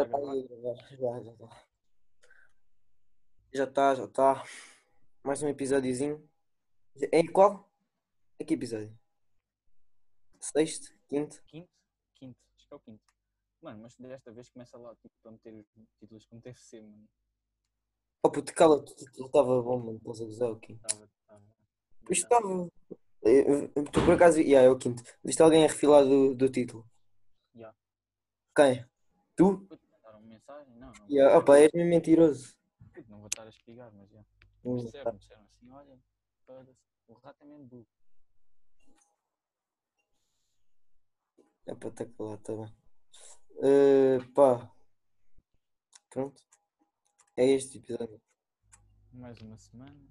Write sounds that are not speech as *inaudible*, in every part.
Já está aí a gravar. Já, já está. Já está, já está. Mais um episódiozinho. Em qual? Em que episódio? Sexto? Quinto? Quinto? Quinto, acho que é o quinto. Mano, mas desta vez começa lá tipo, a meter os títulos como deve ser, mano. Oh puto, cala-te. Tu estava bom, mano. Estás a gozar tava. Isto estava. Eu- eu- Tu por acaso. Yeah, é o quinto. Viste alguém a refilar do, do título? Já. Quem? Tu? Mensagem? Não, não. Yeah. Opa, és mesmo mentiroso. Não vou estar a espigar, mas já. Disseram, disseram assim, olha, o rato é mesmo burro. É para estar calado, tá bem. Eh, pá. Pronto. É este episódio. Mais uma semana.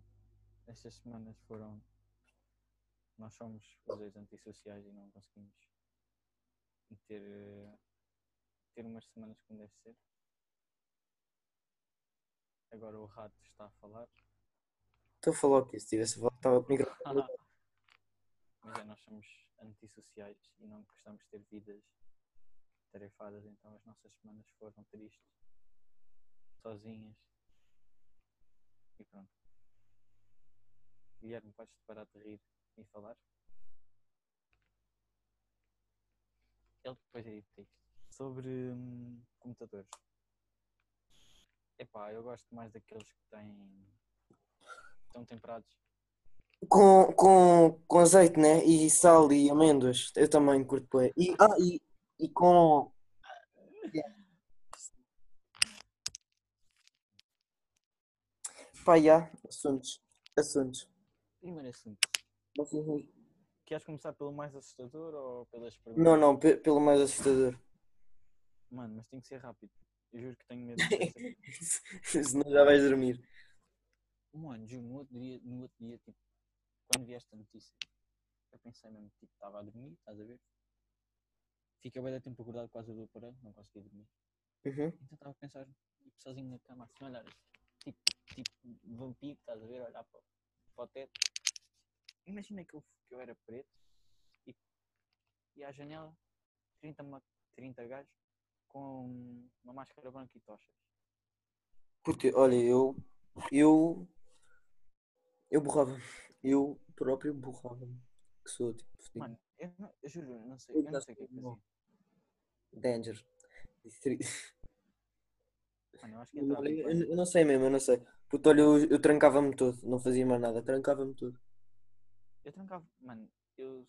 Estas semanas foram. Nós somos os dois antissociais e não conseguimos ter, eh, ter umas semanas como deve ser. Agora o rato está a falar. Estou a falar o quê? Se tivesse a falar, estava comigo. Mas é, nós somos antissociais e não gostamos de ter vidas tarefadas, então as nossas semanas foram tristes, sozinhas. E pronto. Guilherme, podes parar de rir e falar? Ele depois edita isto. Sobre hum, computadores. Epá, eu gosto mais daqueles que têm. estão temperados. Com, com, com azeite, né? E sal e amêndoas. Eu também curto bem. E, ah, e, e com. Pá, já. Assuntos. Assuntos. Primeiro assunto. Queres começar pelo mais assustador ou pelas perguntas? Não, não, pe- pelo mais assustador. Mano, mas tem que ser rápido. Eu juro que tenho medo Senão *laughs* já vais dormir. Mano, juro, no outro dia, no outro dia, tipo, quando vi esta notícia, eu pensei mesmo, tipo, estava a dormir, estás a ver? Fiquei bem tempo acordado por causa do aparelho, não consegui dormir. Uhum. Então estava a pensar, tipo, sozinho na cama, assim, olhar, tipo, tipo, vampiro, estás a ver, olhar para, para o teto. Imagina que eu, que eu era preto e, e à janela, 30, ma- 30 gajos com uma máscara branca e tochas. Puta, olha, eu. Eu. Eu borrava. Eu próprio borrava-me. Que sou tipo. Mano, eu, não, eu juro, eu não sei, Eu eu não sei o que é que fazia. Danger. Mano, eu acho que entrava Eu, eu não sei mesmo, eu não sei. Puta, olha, eu, eu trancava-me todo. Não fazia mais nada. Trancava-me todo. Eu trancava, mano, eu.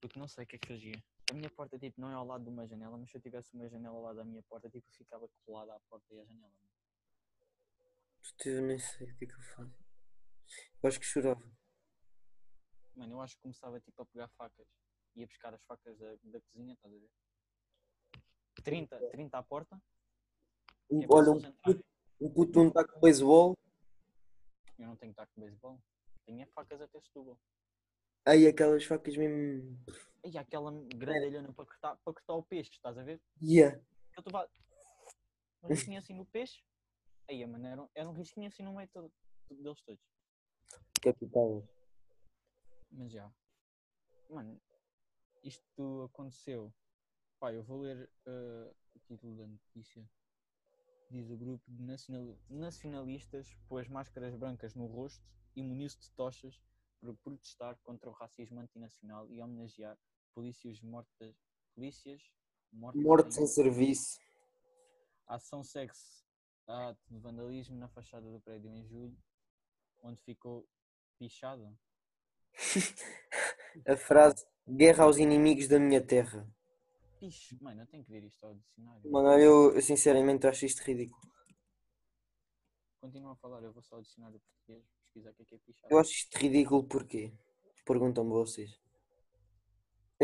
Porque não sei o que é que fazia. A minha porta, tipo, não é ao lado de uma janela, mas se eu tivesse uma janela ao lado da minha porta, tipo, ficava colado à porta e à janela. eu nem sei o que é que eu faço. Eu acho que chorava. Mano, eu acho que começava, tipo, a pegar facas. Ia buscar as facas da, da cozinha, estás a ver? 30, 30 à porta. Um- é olha, um puto, um puto um taco de beisebol. Eu não tenho taco de beisebol. Tinha facas até Setúbal. Aí aquelas facas mesmo. E aquela grandalhona para cortar, para cortar o peixe, estás a ver? Yeah. Eu estava um risquinho assim no peixe. Aí, mano, era, um- era um risquinho assim no meio todo, deles todos. Capital. Mas já. Mano, isto aconteceu. Pá, eu vou ler eh, o título da notícia. Diz o grupo de nacional- nacionalistas pôs máscaras brancas no rosto e muniu-se de tochas para protestar contra o racismo antinacional e homenagear polícias mortas. Polícias mortas em- serviço. A ação segue-se a ato de vandalismo na fachada do prédio em julho, onde ficou pichado. *laughs* A frase Guerra aos inimigos da minha terra. Piche, mano, eu tenho que ver isto ao dicionário. Mano, eu, eu sinceramente acho isto ridículo. Continua a falar, eu vou só ao dicionário português, pesquisar o que é que é pichado. Eu acho isto ridículo porque perguntam-me vocês.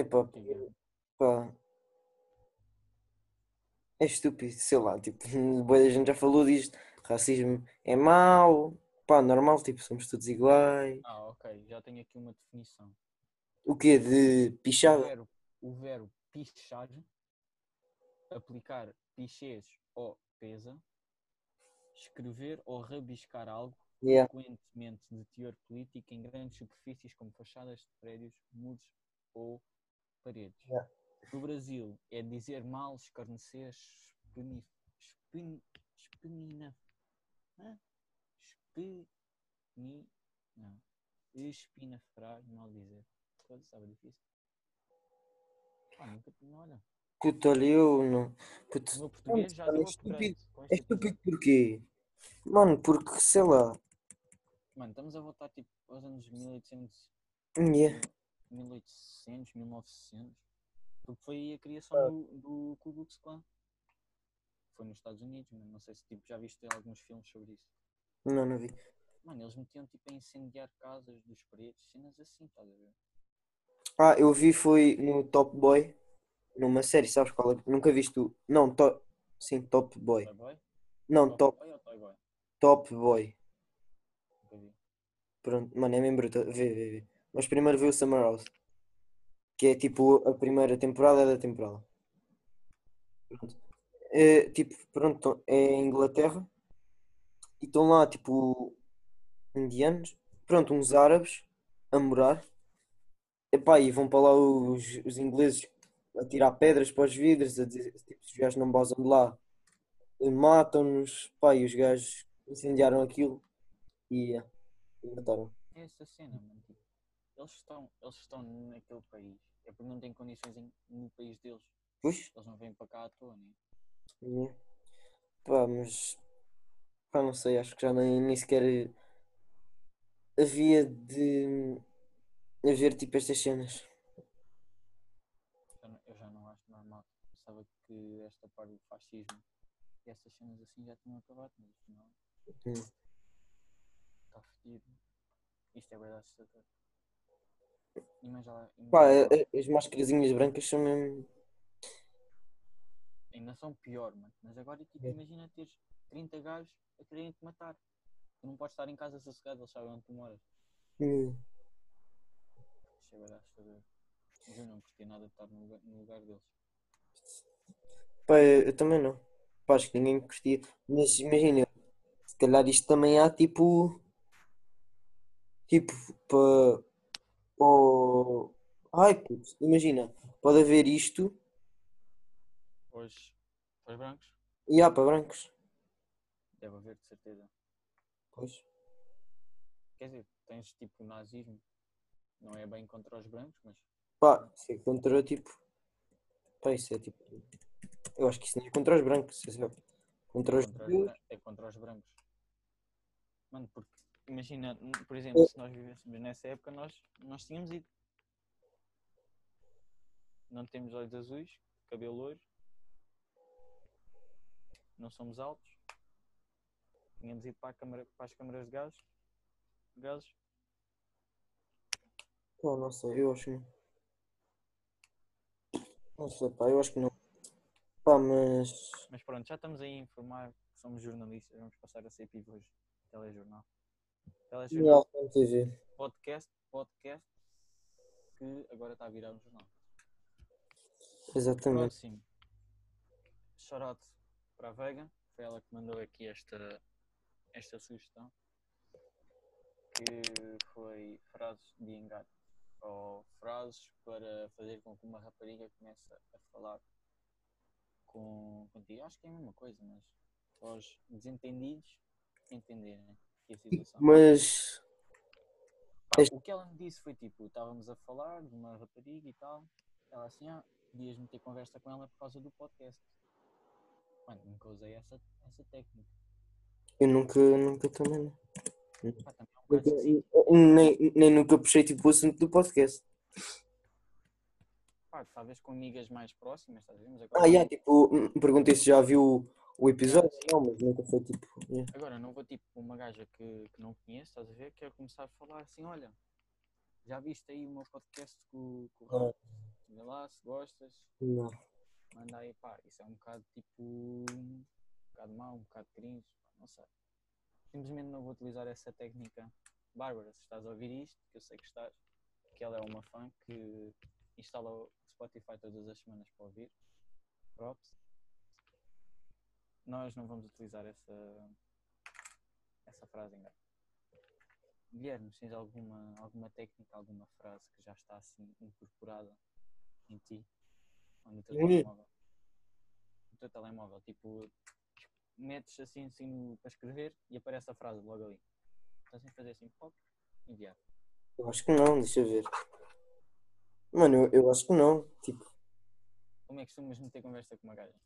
Epá, O pá. É estúpido, sei lá, tipo, *laughs* boa da gente já falou disto. Racismo é mau, pá, normal, tipo, somos todos iguais. Ah, ok, já tenho aqui uma definição. O quê? De O pichada? verbo, o verbo pichar, aplicar pichês ou pesa, escrever ou rabiscar algo Yeah. frequentemente de teor político em grandes superfícies como fachadas de prédios, muros ou paredes. Yeah. No Brasil é dizer mal, escarnecer, espeni, espeni, espenina, hã? espeni, não, espinafrar, mal dizer. Coisa, estava difícil. Ah, nunca, não, olha, Puta, olha, eu não. o Puta, meu português já mano, é estúpido. É estúpido porquê? Mano, porque sei lá. Mano, estamos a voltar tipo aos anos 1800, Yeah. 1800, 1900. Porque foi aí a criação do, do Ku Klux Klan. Foi nos Estados Unidos, mano. Não sei se tipo, já viste alguns filmes sobre isso. Não, não vi. Mano, eles metiam tipo a incendiar casas dos pretos, cenas assim, estás a ver? Ah, eu vi foi no Top Boy, numa série, sabes qual é? Nunca viste. Não, to... sim, Top Boy. Toy Boy? Não, Top Top, Boy ou Toy Boy? top Boy. Pronto, mano, é mesmo bruto. Vê, vê, vê. Mas primeiro vê o Summer House. Que é tipo a primeira temporada da temporada. Pronto. É, tipo, pronto, é em Inglaterra. E estão lá, tipo, indianos. Pronto, uns árabes a morar. Epá, e vão para lá os, os ingleses a tirar pedras para os vidros, a dizer, tipo, os gajos não basam de lá. Matam-nos. Pá, e os gajos incendiaram aquilo. E, é, e mataram. É essa cena, mano. Tipo, eles estão, eles estão naquele país. É porque não têm condições em- no país deles. Pois? Eles não vêm para cá à toa, né? É. Pá, mas pá, não sei, acho que já nem, nem sequer havia de haver tipo estas cenas. Eu já não acho normal. Pensava que esta parte do fascismo e essas cenas assim já tinham acabado, mas não. Hum. Está fedido. Isto é verdade assustador. Imagina, Pá, imagina a- a- as mascarazinhas brancas são mesmo. ainda são pior, mano. Mas agora tipo, É. imagina teres 30 gajos a quererem te matar. Tu não podes estar em casa sossegado, eles sabem onde tu moras. Hum. Isto é verdade assustador. Mas eu não curti nada de estar no lugar, no lugar deles. Pá, eu, eu também não. Pá, acho que ninguém curtia. Mas imagina, se calhar isto também há tipo. Tipo, para. Oh... Ai, puto, imagina, pode haver isto Pois, para os brancos, e há para brancos. deve haver de certeza. Pois. Quer dizer, tens tipo nazismo, não é bem contra os brancos, mas Pá, isso é contra tipo. Pá, isso é tipo. Eu acho que isso não é contra os brancos, é contra é os contra os, é contra os brancos. Mano, porque imagina, por exemplo, se nós vivêssemos nessa época, nós, nós tínhamos ido. Não temos olhos azuis, cabelo loiro, não somos altos, tínhamos ido para, câmara, para as câmaras de gás, gases. Pá, não sei, eu acho que não. Não sei, pá, eu acho que não. Pá, mas. Mas pronto, já estamos aí a informar que somos jornalistas, vamos passar a ser pivôs telejornal. Telejornal, TV. podcast, podcast, que agora está a virar um jornal. Exatamente. Próximo. Shoutout para a Vega. Foi ela que mandou aqui esta, esta sugestão. Que foi frases de engano. Ou frases para fazer com que uma rapariga comece a falar com, contigo. Acho que é a mesma coisa, mas aos desentendidos entenderem Mas. Pá, O que ela me disse foi tipo, estávamos a falar de uma rapariga e tal. Ela assim, ah, podias meter conversa com ela por causa do podcast. Mano, nunca usei essa, essa técnica. Eu nunca, nunca também. Pá, também é um Nunca- esquisito. nem, nem nunca puxei tipo o assunto do podcast. Pá, talvez com amigas mais próximas, estás a ver? Agora, Ah, yeah, tipo, hum, perguntei se já viu o episódio. sim. Não, mas nunca foi tipo. yeah. agora não vou tipo uma gaja que, que não conheço, estás a ver? Quero começar a falar assim, olha, já viste aí o meu podcast com, com o Ah. Rafa? Vê lá se gostas. Não. manda aí, pá, isso é um bocado tipo. um bocado mau, um bocado cringe, pá, não sei. Simplesmente não vou utilizar essa técnica. Bárbara, se estás a ouvir isto, que eu sei que estás, que ela é uma fã que instala o Spotify todas as semanas para ouvir. Props. Nós não vamos utilizar essa, essa frase ainda. Guilherme, tens alguma, alguma técnica, alguma frase que já está assim incorporada em ti? Ou no teu Sim. telemóvel. No teu telemóvel, tipo, metes assim, assim para escrever e aparece a frase logo ali. Estás a fazer assim, pop, enviar. Eu acho que não, deixa eu ver. Mano, eu, eu acho que não. Tipo, Como é que costumas meter conversa com uma gaja?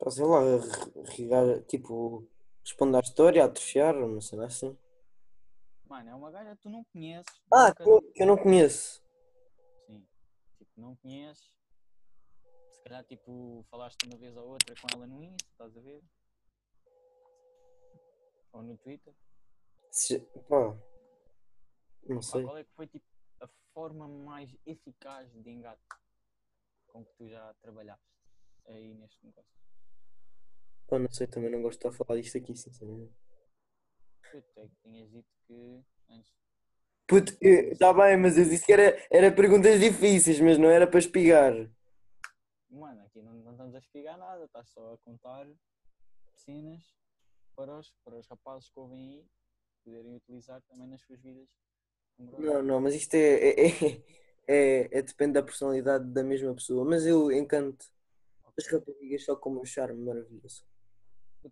Pá, sei lá, re- regar, tipo, responder à história, a atrofiar, uma cena assim. Mano, é uma gaja que tu não conheces. Ah, nunca- que eu, não conheço. Sim. Tipo, não conheces. Se calhar, tipo, falaste uma vez ou outra com ela no Insta, estás a ver? Ou no Twitter. Se- pá, não Pá, sei. qual é que foi, tipo, a forma mais eficaz de engate com que tu já trabalhaste aí neste negócio? Pá, não sei, também não gosto de estar a falar disto aqui, sinceramente. Puto, é que tinhas dito que antes. Puto, está bem, mas eu disse que era, era perguntas difíceis, mas não era para espigar. Mano, aqui não, não estamos a espigar nada, estás só a contar cenas para os, para os rapazes que ouvem aí poderem utilizar também nas suas vidas. Não, não, mas isto é, é, é, é- é- depende da personalidade da mesma pessoa. Mas eu encanto as raparigas só com o meu charme maravilhoso.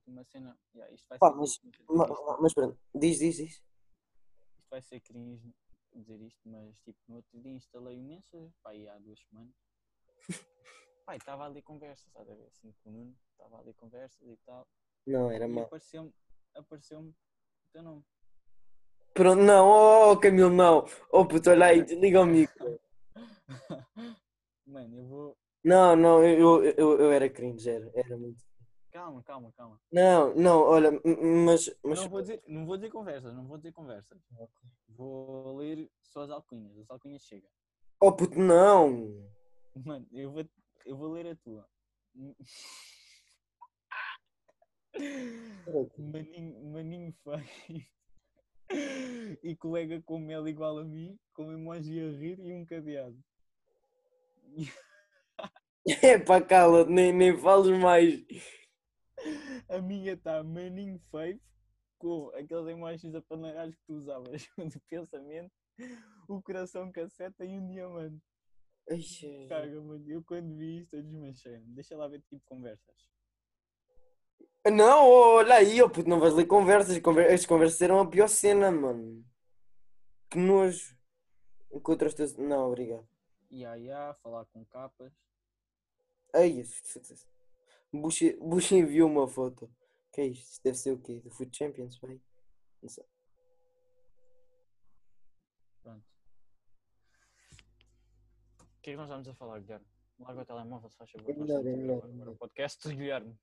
Uma cena. yeah, isto vai Pá, ser mas- cringe Ma- dizer isto, ma- Mas pronto, diz, diz, diz. isto vai ser cringe dizer isto, mas tipo, no outro dia instalei o Messenger, pá, há duas semanas. *laughs* Pá, estava ali conversas, estás a ver? Assim com o Nuno, estava ali conversas e tal. Não, era mal. apareceu-me apareceu o teu nome. Pronto, não, oh Camilo, não. Oh puto, olha aí, desliga o micro. *laughs* Mano, eu vou. Não, não, eu, eu, eu, eu era cringe, era, era muito. Calma, calma, calma. Não, não, olha, mas, mas Não vou dizer, não vou dizer conversas, não vou dizer conversas. Vou ler só as alcunhas. As alcunhas chega. oh puto, não. Mano, eu vou, eu vou ler a tua. Maninho, maninho feio. E colega com mel igual a mim, com emoji a rir e um cadeado. *laughs* Epá, cala-te, nem, nem fales mais. *laughs* A minha está maninho feio, com aqueles emojis apanalhados que tu usavas *laughs* do pensamento, o coração casseta e um diamante. Caga, mano, eu quando vi isto eu desmanchei. Deixa lá ver tipo conversas. Não, olha aí, oh puto, não vais ler conversas. Conver as conversas eram a pior cena, mano. Que nojo. Encontras-te. Não, obrigado. Ia, ia, falar com capas. Ai, Bush, Bush enviou uma foto. Que é isto? Isto deve ser o quê? Do Food Champions, vai? Não sei. Pronto. O que é que nós vamos a falar, Guilherme? Larga o telemóvel, se faz favor. É melhor, é melhor, é agora melhor. o podcast Guilherme.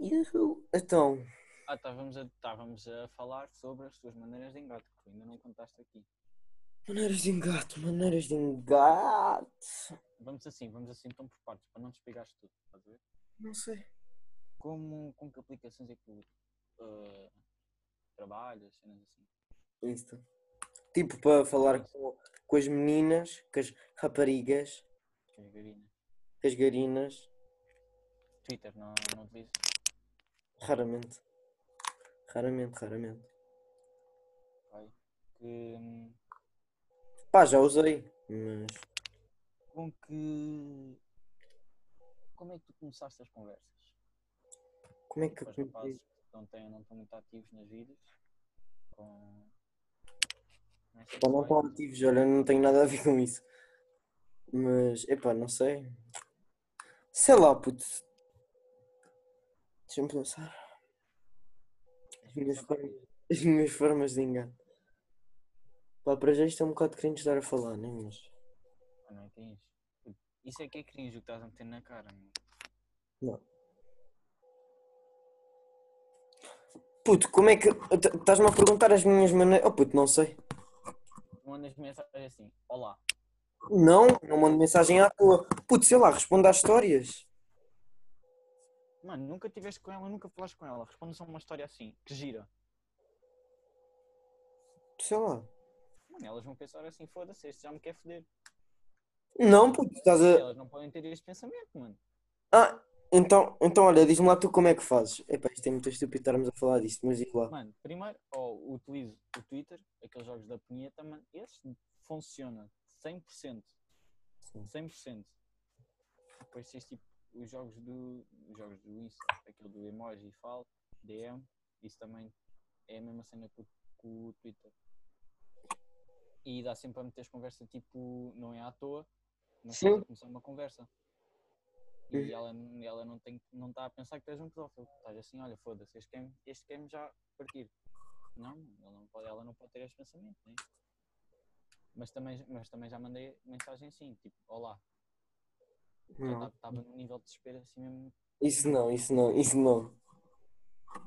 Yuhu. Então, Ah, estávamos a, estávamos a falar sobre as tuas maneiras de engate, que ainda não contaste aqui. maneiras de engate, maneiras de engate. Vamos assim, vamos assim então por partes, para não despigares tudo, estás a ver? Não sei. Como, com que aplicações é que tu ah, trabalhas, cenas assim? Insta. Tipo, para falar com, com as meninas, com as raparigas, Que é Garina. com as garinas. Twitter, não, não utilizas? Raramente. Raramente, raramente. Que, hum, Pá, já usei, mas. Com que. Como é que tu começaste as conversas? Como é que os rapazes não, têm, não estão muito ativos nas vidas? Com. não estão ativos, olha, não tenho nada a ver com isso. Mas, epá, não sei. Sei lá, puto. Deixa-me pensar. As minhas, formas, as minhas formas de engano. Pá, para já isto é um bocado cringe estar a falar, né? Mas. Ah, não é que é isso. É que é cringe o que estás a meter na cara, meu. Não. Puto, como é que. Estás-me a perguntar as minhas maneiras. Oh, puto, não sei. Mandas mensagem assim: Olá. Não, não mando mensagem à toa. Puto, sei lá, responde às histórias. Mano, nunca tiveste com ela, nunca falaste com ela. Responde só uma história assim, que gira. Sei lá. Mano, elas vão pensar assim: foda-se, este já me quer foder. Não, puto, estás a. Elas não podem ter este pensamento, mano. Ah, então, então olha, diz-me lá tu como é que fazes. Epá, isto é muito estúpido estarmos a falar disto, mas diz lá. Mano, primeiro, ou utilizo o Twitter, aqueles jogos da punheta, mano, esse funciona 100%. Sim. 100%. Depois tens tipo os jogos do, os jogos do Insta, aquele do emoji e falo, DM, isso também é a mesma cena que, o- que o Twitter. E dá sempre a meteres conversa tipo, não é à toa, não Sim. começar uma conversa. E ela, ela não tem não está a pensar que tu és um pedófilo. Estás assim, olha, foda-se, este quer, este já partir. Não, ela não pode, ela não pode ter esse pensamento, né? Mas também, mas também já mandei mensagem assim, tipo, olá. Estava num nível de desespero assim mesmo. Isso não, isso não, isso não.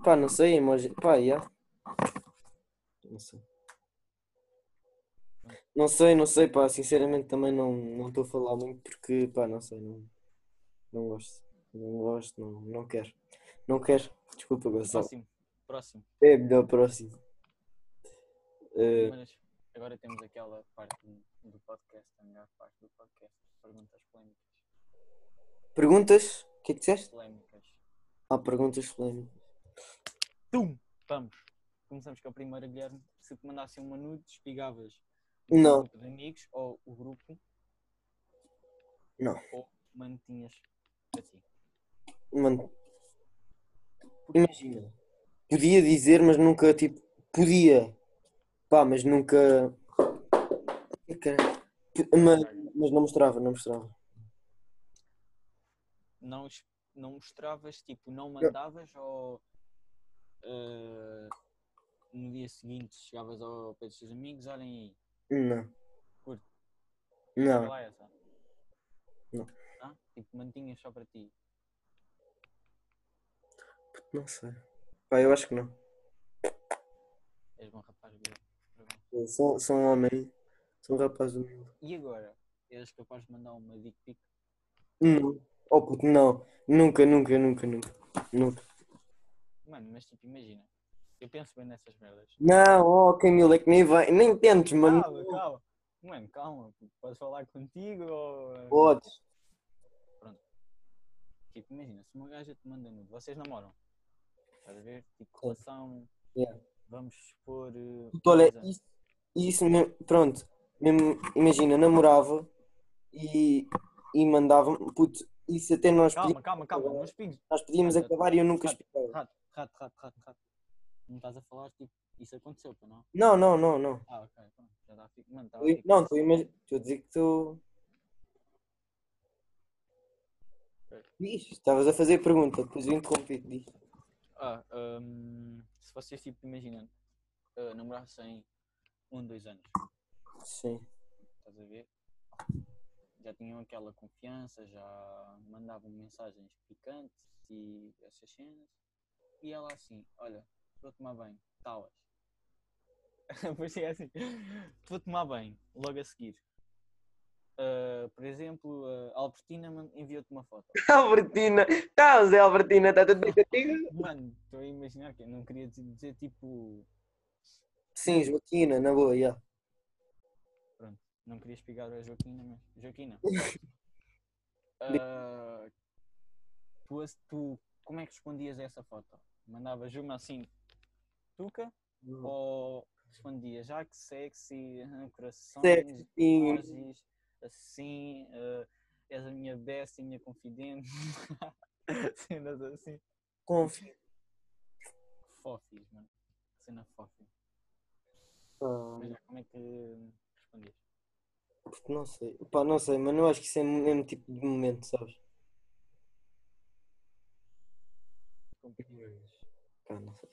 Pá, não sei, emoji. Pá, já. Não sei. Não sei, não sei, pá, sinceramente também não não estou a falar muito porque, pá, não sei, não, não gosto. Não gosto, não, não quero. Não quero. Desculpa, Gonçalo. Próximo, próximo. É melhor próximo. Eh, Mas agora temos aquela parte do- podcast, a melhor parte do podcast. Perguntas polémicas. perguntas? O que é que disseste? Polémicas. Ah, perguntas polémicas. Tum! Vamos. Começamos com a primeira, Guilherme. Se te mandassem uma nude, despigavas Não. de amigos ou o grupo Não. ou mantinhas para ti. Mano, imagina. Podia dizer, mas nunca, tipo, podia. Pá, mas nunca. Mas, mas não mostrava, não mostrava. Não, não mostravas, tipo, não mandavas ou eh, no dia seguinte chegavas ao pé dos teus amigos, olhem aí, Não. Curto. Não. lá essa. Não. Ah, tipo, mantinhas só para ti. Não sei. Pá, eu acho que não. És bom rapaz, Guilherme. Sou, sou um homem. Sou um rapaz humilde. E agora? És capaz de mandar uma dick pic? Não. Oh puto, não. Nunca, nunca, nunca, nunca. Nunca. Mano, mas tipo, imagina. Eu penso bem nessas merdas. Não, oh Camilo, é que nem vai. Nem tentes, mano. Calma, calma. Mano, calma. Posso falar contigo ou. eh, Podes. Tipo, imagina, se uma gaja te manda nude, vocês namoram. Estás a ver? Tipo, relação. Yeah. Vamos expor. eh, Puto, olha, isso, isso mesmo, pronto. Mesmo, imagina, namorava e, e mandava puto, isso até nós Calma, calma, calma. Não espigues. Nós podíamos Rato, acabar e eu nunca rato. Rato, rato, rato, rato, rato. Não estás a falar, tipo, isso aconteceu, não? Não, não, não, não. Ah, ok, pronto. Já dá. fi- Mano, estava Eu- tipo, Não, estou a imagi- estou a dizer que tu. Diz, estavas a fazer pergunta, depois eu interrompi. Diz. Ah, hum, se vocês, tipo, imagina, uh, namorassem um, dois anos, Sim. estás a ver? Já tinham aquela confiança, já mandavam mensagens picantes e essas cenas. E ela assim, olha, vou tomar banho, talas. *laughs* pois é assim, vou tomar banho, logo a seguir. Ah, por exemplo, a Albertina enviou-te uma foto. *laughs* Albertina, tá, Zé Albertina, está tudo bem contigo? Mano, estou a imaginar que eu não queria dizer, dizer, tipo. Sim, Joaquina, na boa, já. Não queria espigar a Joaquina, mas. Joaquina. *laughs* ah, tu, tu, como é que respondias a essa foto? Mandavas uma assim, tuca? Ou respondias, já que sexy, ah, corações, Sexy. emojis, assim, ah, és a minha besta e minha confidente. *laughs* Cenas assim. Confio. Fofis, mano. Cena fofi. Ah, Mas como é que respondias? não sei. Pá, não sei, mas eu acho que isso é o mesmo tipo de momento, sabes? Pá, não sei.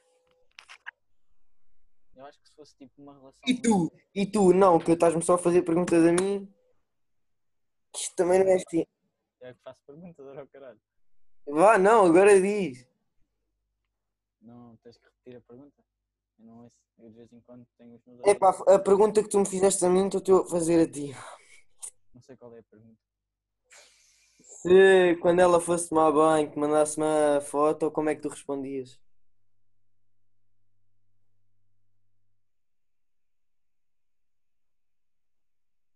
Eu acho que se fosse tipo uma relação. E tu? E tu? Não, que estás-me só a fazer perguntas a mim. Que isto também não é assim. É que faço perguntas, era o caralho. Vá, não, agora diz. Não tens que repetir a pergunta? Eu não. Eu de vez em quando tenho os meus pá, ouvidos. a pergunta que tu me fizeste a mim, estou a fazer a ti. Não sei qual é a pergunta. Se quando ela fosse tomar banho, que mandasse uma foto, como é que tu respondias?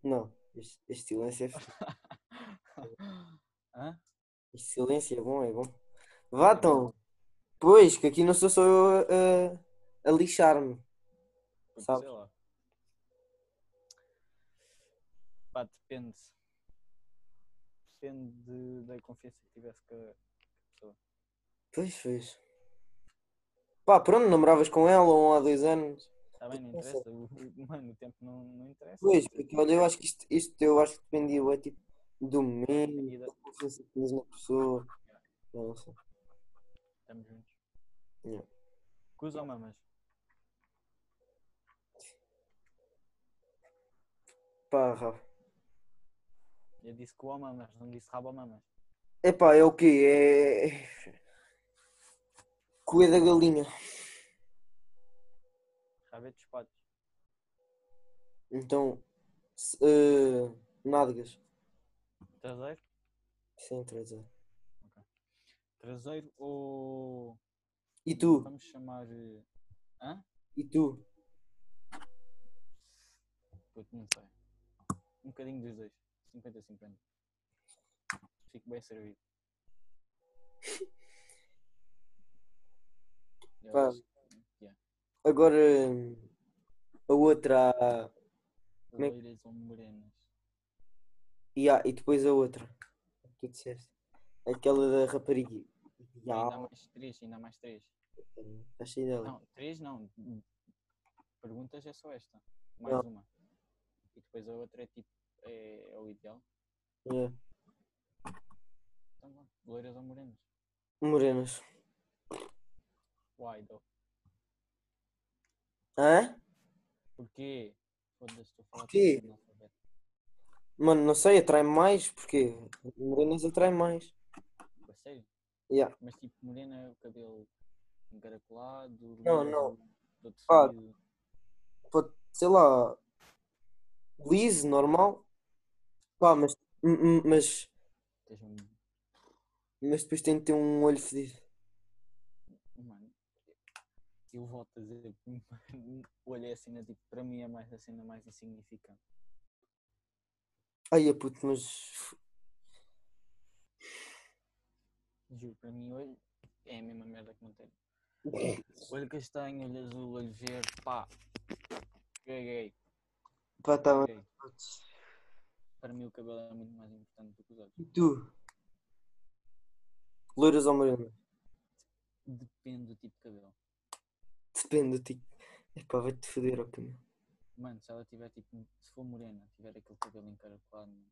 Não, este, este silêncio é *laughs* Hã? este silêncio é bom, é bom. Vá então. Pois, que aqui não sou só eu a, a- lixar-me. Sabes? sei lá. Pá, depende. depende de- da confiança que tivesse com a pessoa. Pois fez. Pá, pronto, namoravas com ela um há dois anos. Está bem, não interessa. O, mano, o tempo não, não interessa. Pois, porque olha, eu acho que isto, isto eu acho que dependia, é tipo, do momento, dependia da confiança que tinhas na pessoa. Eu não sei. Estamos juntos. Yeah. Cus ou mamas? Pá, Rafa. Eu disse cu ou mamas, não disse rabo ou mamas. Epá, é o quê? É. Coelho da galinha. Rabete dos patos. Então. se- eh, nádegas. Traseiro? Sim, trazer. Traseiro ou. E tu? Vamos chamar. eh, Hã? E tu? Puto, não sei. Um bocadinho dos dois. 50-50. Fico bem servido. *laughs* Pá. acho. Agora. A outra. Como é que- Loiras ou morenas? E, há- e depois a outra. Que tu disseste? Aquela da rapariga. Ainda há Ya, mais três, ainda há mais três. Está cheio dela. Não, três não. Perguntas é só esta. Mais Não. uma. E depois a outra é tipo. É, é o ideal. Yeah. Então vá. Loiras ou morenas? Morenas. Why though? Hã? Porquê? Porquê? Mano, não sei, atrai mais. Porque morenas atrai mais. A sério? Yeah. Mas tipo, morena, o cabelo encaracolado, Não, não. Ah. Pode, sei lá. Liso, normal. Pá, mas. Mas, mas depois tem de ter um olho fedido. Eu volto a dizer *laughs* que o olho é a cena, tipo, para mim é mais a cena mais insignificante. Ai, é puto, mas. Juro, para mim, olho é a mesma merda que não tem. Olho castanho, olho azul, olho verde, pá. Caguei, Pá, tá bem. Para mim, o cabelo é muito mais importante do que os olhos. E tu? Loiras ou morenas? Depende do tipo de cabelo. Depende de ti. Epá, vai-te foder, ó caminho. Mano, se ela tiver tipo, se for morena, tiver aquele cabelo encaracolado, mano,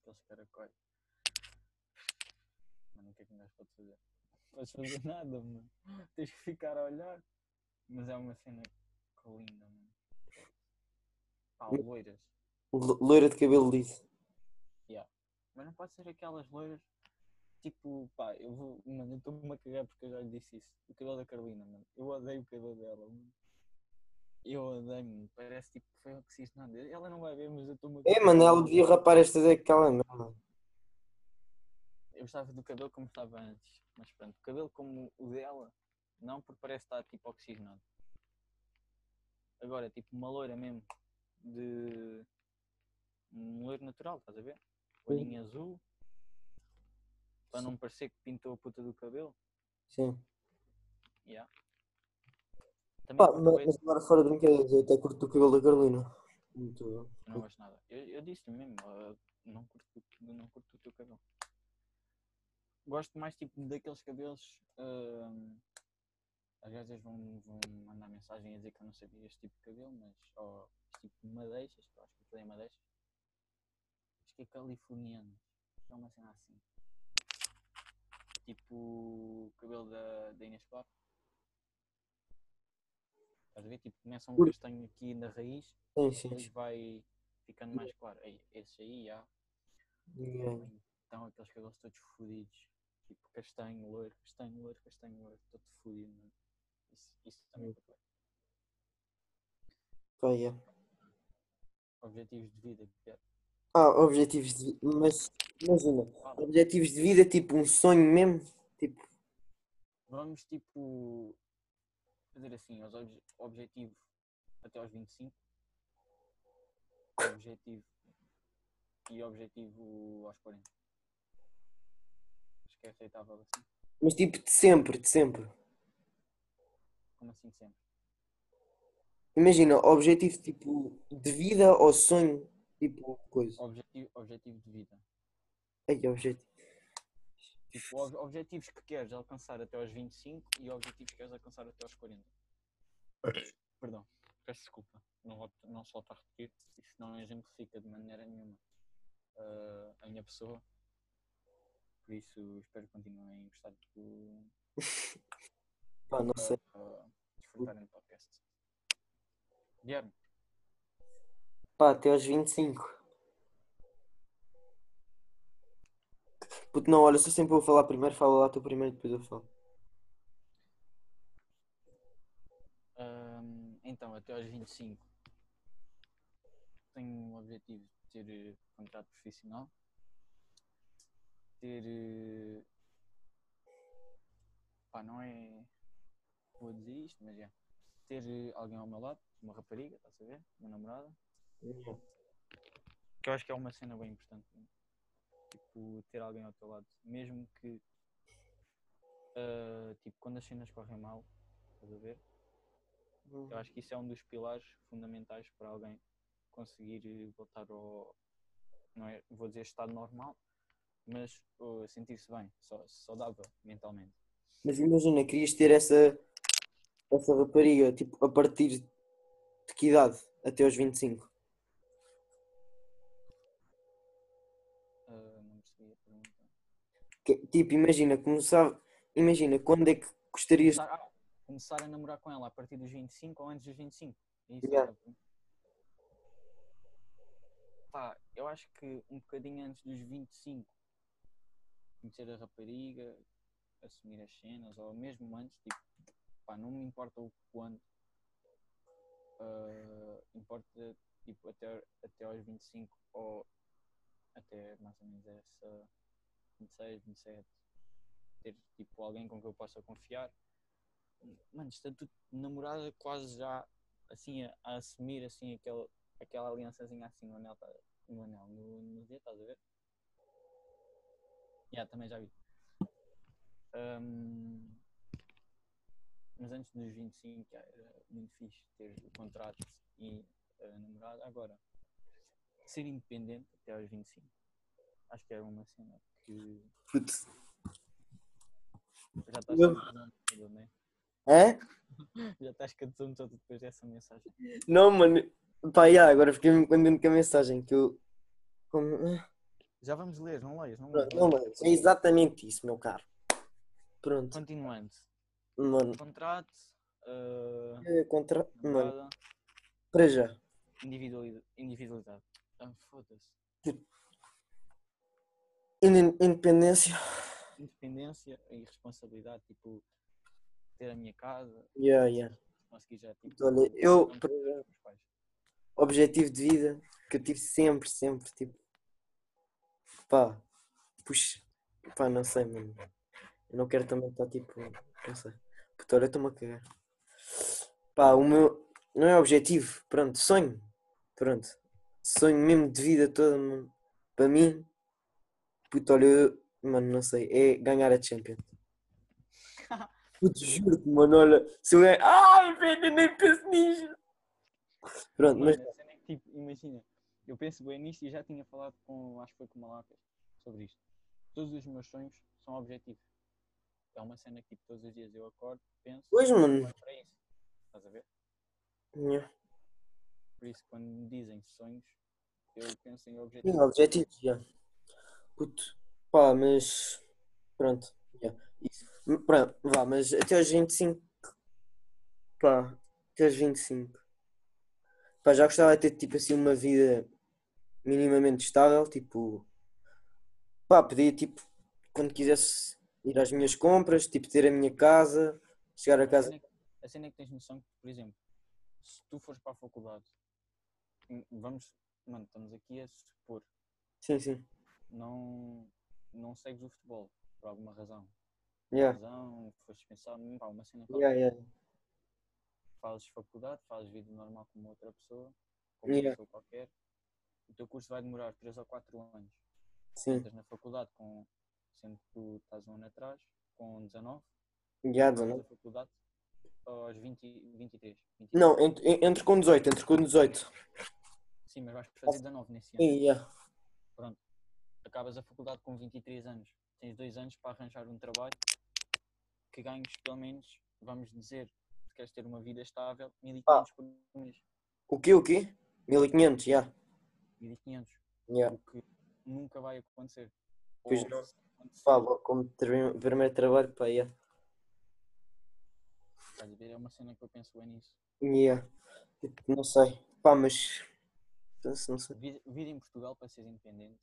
aqueles caracóis, mano, o que é que um gajo pode fazer? Não podes fazer *laughs* nada, mano. Tens que ficar a olhar. Mas é uma cena linda, mano. Pá, loiras. Lo- Loira de cabelo liso. Mas não pode ser aquelas loiras. Tipo, pá, eu vou. Mano, eu estou-me a cagar porque eu já lhe disse isso. O cabelo da Carolina, mano. Eu odeio o cabelo dela, mano. Eu odeio, mano. Parece tipo que foi oxigenado. Ela não vai ver, mas eu estou-me a É, cagar. mano, ela devia rapar esta daquela merda. Eu gostava do cabelo como estava antes. Mas pronto, o cabelo como o dela, não, porque parece estar tipo oxigenado. Agora, tipo uma loira mesmo, de. Um loiro natural, estás a ver? Olhinho azul, para não parecer que pintou a puta do cabelo. Sim. Yeah. Pá, mas, mas agora fora de brincadeiras, eu até curto o cabelo da Carolina. Muito. não gosto nada. Eu, eu disse mesmo, não curto, não curto o teu cabelo. Gosto mais tipo daqueles cabelos. ahm, às vezes vão, vão mandar mensagem a dizer que eu não sabia este tipo de cabelo, mas ó, este tipo de madeixas, que eu acho que aquilo é madeixas. Acho que é californiano. É uma cena assim. Tipo o cabelo da, da Inês Clark. Estás a ver? Tipo, começa um castanho aqui na raiz Sim, sim. depois vai ficando mais claro. Esses aí, já. Yeah. Então aqueles cabelos todos fodidos. Tipo castanho, loiro, castanho, loiro, castanho, loiro. Todo fodido, mano. Isso, isso também é bem. Pá, yeah. Objetivos de vida. que é- Ah, objetivos de vida. Mas imagina, objetivos de vida, tipo um sonho mesmo. Tipo, Vamos tipo fazer assim, os obje objetivo até aos 25. Objetivo e objetivo aos 40. Acho que é aceitável assim. mas tipo de sempre, de sempre. Como assim sempre? Imagina, objetivo tipo de vida ou sonho, tipo coisa. Objetivo, objetivo de vida. É objetivo. Tipo, ob- objetivos que queres alcançar até aos 25 e objetivos que queres alcançar até aos 40. Perdão, peço desculpa. Não, vou, não só a repetir, isso não exemplifica de maneira nenhuma ah, a minha pessoa. Por isso, espero que continuem a gostar do. *laughs* Pá, não sei. a desfrutarem do podcast. Guilherme, Pá, até aos 25. Puto, não, olha, sou sempre eu a falar primeiro, fala lá tu primeiro, depois eu falo. Então, até aos 25, tenho o objetivo de ter eh, contrato profissional, ter. eh, Pá, não é. Vou dizer isto, mas é. Ter eh, alguém ao meu lado, uma rapariga, estás a ver? Uma namorada. Que eu acho que é uma cena bem importante. né? Tipo, ter alguém ao teu lado. Mesmo que. ah, tipo, quando as cenas correm mal, estás a ver? Eu acho que isso é um dos pilares fundamentais para alguém conseguir voltar ao, não é, vou dizer estado normal, mas oh, sentir-se bem, só, saudável mentalmente. Mas imagina, querias ter essa, essa rapariga, tipo, a partir de que idade? Até aos 25. Ah, não percebi a pergunta. Que- tipo, imagina, começava. Imagina, quando é que gostarias. Começar, ah, começar a namorar com ela a partir dos 25 ou antes dos 25? É isso Yeah. eu- Pá, eu acho que um bocadinho antes dos 25 conhecer a rapariga, assumir as cenas, ou mesmo antes, tipo, pá, não me importa o quando. Ah, importa tipo até, até aos 25 ou até mais ou menos essa 26, 27 ter tipo alguém com quem eu possa confiar mano, estatuto de namorada quase já assim a, a assumir assim aquela, aquela aliançazinha assim no anel, tá- no anel, no, no dedo, estás a ver? Yeah, também já vi. Ahm, mas antes dos 25 já era muito fixe ter o contrato e a namorada. Agora, ser independente até aos 25. Acho que era uma cena que Puto. já estás casando todo, né? Hã? *laughs* Já estás casando todo depois dessa mensagem. Não, mano. Pá, yeah, agora fiquei mesmo contente com a mensagem que eu. Como... Já vamos ler, não leias, não leias. Não, mano, é exatamente isso, meu caro. Pronto, Continuando. mano. Contrato, ah, É contra. Mano, para já. individualidade. individualidade. Ah, Foda-se. Inde- Independência. Independência e responsabilidade, tipo, ter a minha casa, Yeah, yeah. conseguir já, tipo. Olha, eu- pais. Objetivo de vida que eu tive sempre, sempre, tipo. Pá. Puxa. Pá, não sei, mano. Eu não quero também estar tipo. Não sei. Puta, olha, estou-me a cagar. Pá, o meu. Não é objetivo. Pronto, sonho. Pronto. Sonho mesmo de vida toda, mano. Para mim. Puta, olha, mano, não sei. É ganhar a Champions. *laughs* Puto, juro-te, mano, olha. Se eu ganhar. Ai, velho, nem penso nisso. Pronto, mas. É tipo, imagina, eu penso bem nisto e já tinha falado com, acho que foi com o Malacas, sobre isto. Todos os meus sonhos são objetivos. É uma cena que, tipo, todos os dias eu acordo, penso, Pois, mano. para isso. Estás a ver? Yeah. Por isso, quando me dizem sonhos, eu penso em Sim, objetivos. objetivos, já. Puto, pá, mas. Pronto, já. Isso. Pronto, vá, mas até aos 25. Pá, até aos 25. Pá, já gostava de ter tipo assim uma vida minimamente estável, tipo. Pá, podia tipo, quando quisesse ir às minhas compras, tipo, ter a minha casa, chegar a A casa. cena, é que, a cena é que tens noção que, por exemplo, se tu fores para a faculdade, hum, vamos, mano, estamos aqui a supor, Sim, sim. Não, não segues o futebol, por alguma razão. Yeah. Razão, foste dispensado, pá, uma cena Yeah, qualquer. yeah. fazes faculdade, fazes vida normal como outra pessoa, como Yeah. uma pessoa qualquer. O teu curso vai demorar 3 ou 4 anos. Sim. Entras na faculdade com, sendo que tu estás um ano atrás, com 19, Yeah, acabas 19. a faculdade aos 20, 23. 23. Não, entre, entre com 18, entre com 18. Sim, mas vais fazer 19 nesse ano. Yeah. Pronto. Acabas a faculdade com 23 anos, tens dois anos para arranjar um trabalho que ganhes pelo menos, vamos dizer, se queres ter uma vida estável, 1500 por mês. O quê? O quê? 1500, já. 1500, Yeah. o que nunca vai acontecer. Pois Ou, não. acontecer, Pá, como ter- primeiro trabalho, pá, yeah. estás a ver, é uma cena que eu penso bem nisso. Yeah. Não sei. Pá, mas. Penso, Não sei. Vida, vida em Portugal para ser independente,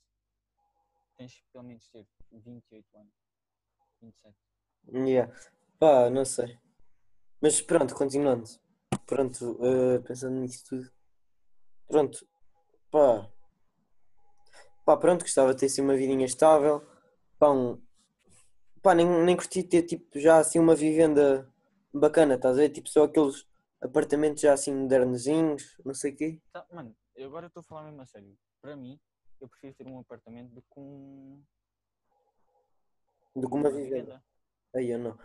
tens pelo menos ter 28 anos, 27. Yeah. Pá, não sei. Mas pronto, continuando. Pronto, eh, pensando nisso tudo. Pronto. Pá. Pá, pronto, gostava de ter assim uma vidinha estável. Pá, um... Pá, nem, nem curti ter tipo já assim uma vivenda bacana, estás a ver? Tipo só aqueles apartamentos já assim modernozinhos, não sei o quê. Tá, mano, eu agora estou a falar mesmo a sério. Para mim, eu prefiro ter um apartamento do que um, Do que uma vivenda. Aí eu não.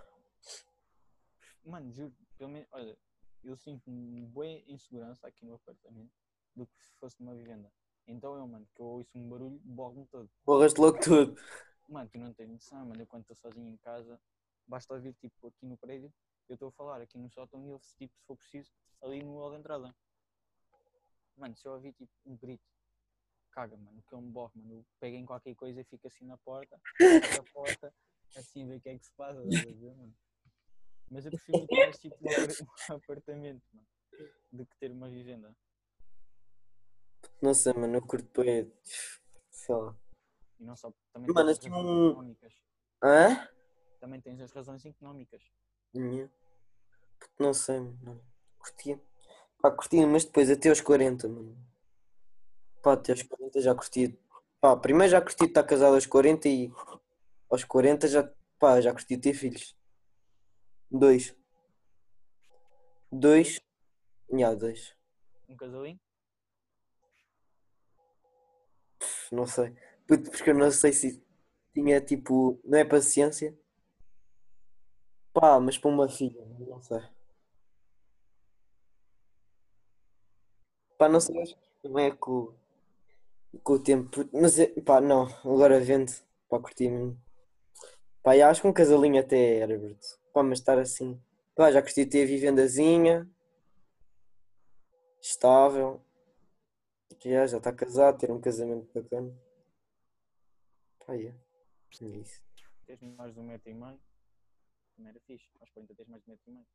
Mano, juro, pelo menos, olha, eu sinto-me bem insegurança aqui no apartamento do que se fosse numa vivenda. Então eu, mano, que eu ouço um barulho, borro-me todo. Borraste logo tudo. Mano, tu não tens noção, mano, eu quando estou sozinho em casa, basta ouvir, tipo, aqui no prédio, eu estou a falar aqui no sótão e ouve-se, tipo, se for preciso, ali no hall de entrada. Mano, se eu ouvir, tipo, um grito, caga, mano, que eu me borro, mano, eu pego em qualquer coisa e fico assim na porta, *laughs* fecho a porta, assim, a ver o que é que se passa, ver, mano? Mas eu prefiro ter mais, tipo, um *laughs* um apartamento, mano, do que ter uma vivenda. Não sei, mano, eu curto bem. Sei lá. E não só, também Mano, tens as razões um- económicas. Hã? Também tens as razões económicas. Nhã. Não sei, mano. Curtia. Pá, curtia, mas depois até aos 40, mano. Pá, até aos 40 já curti. Pá, primeiro já curti de estar casado aos 40 e aos 40 já, pá, já curti de ter filhos. Dois. Dois. Nhá, dois. Um casalinho? Pff, Não sei. Puto, porque eu não sei se tinha tipo. Não é paciência. Pá, mas para uma filha, não sei. Pá, não sei, que não é com, com o tempo. Mas é, pá, não, agora vendo. Pá, curti mesmo. Pá, eu acho que um casalinho até era bruto. Pá, mas estar assim. Pá, já curti ter a vivendazinha. Estável. Já, já está casado, ter um casamento bacana. Pá, yeah. É isso. Tens mais de um metro e meio? Também era fixe. Aos 40 tens mais de um metro e meio.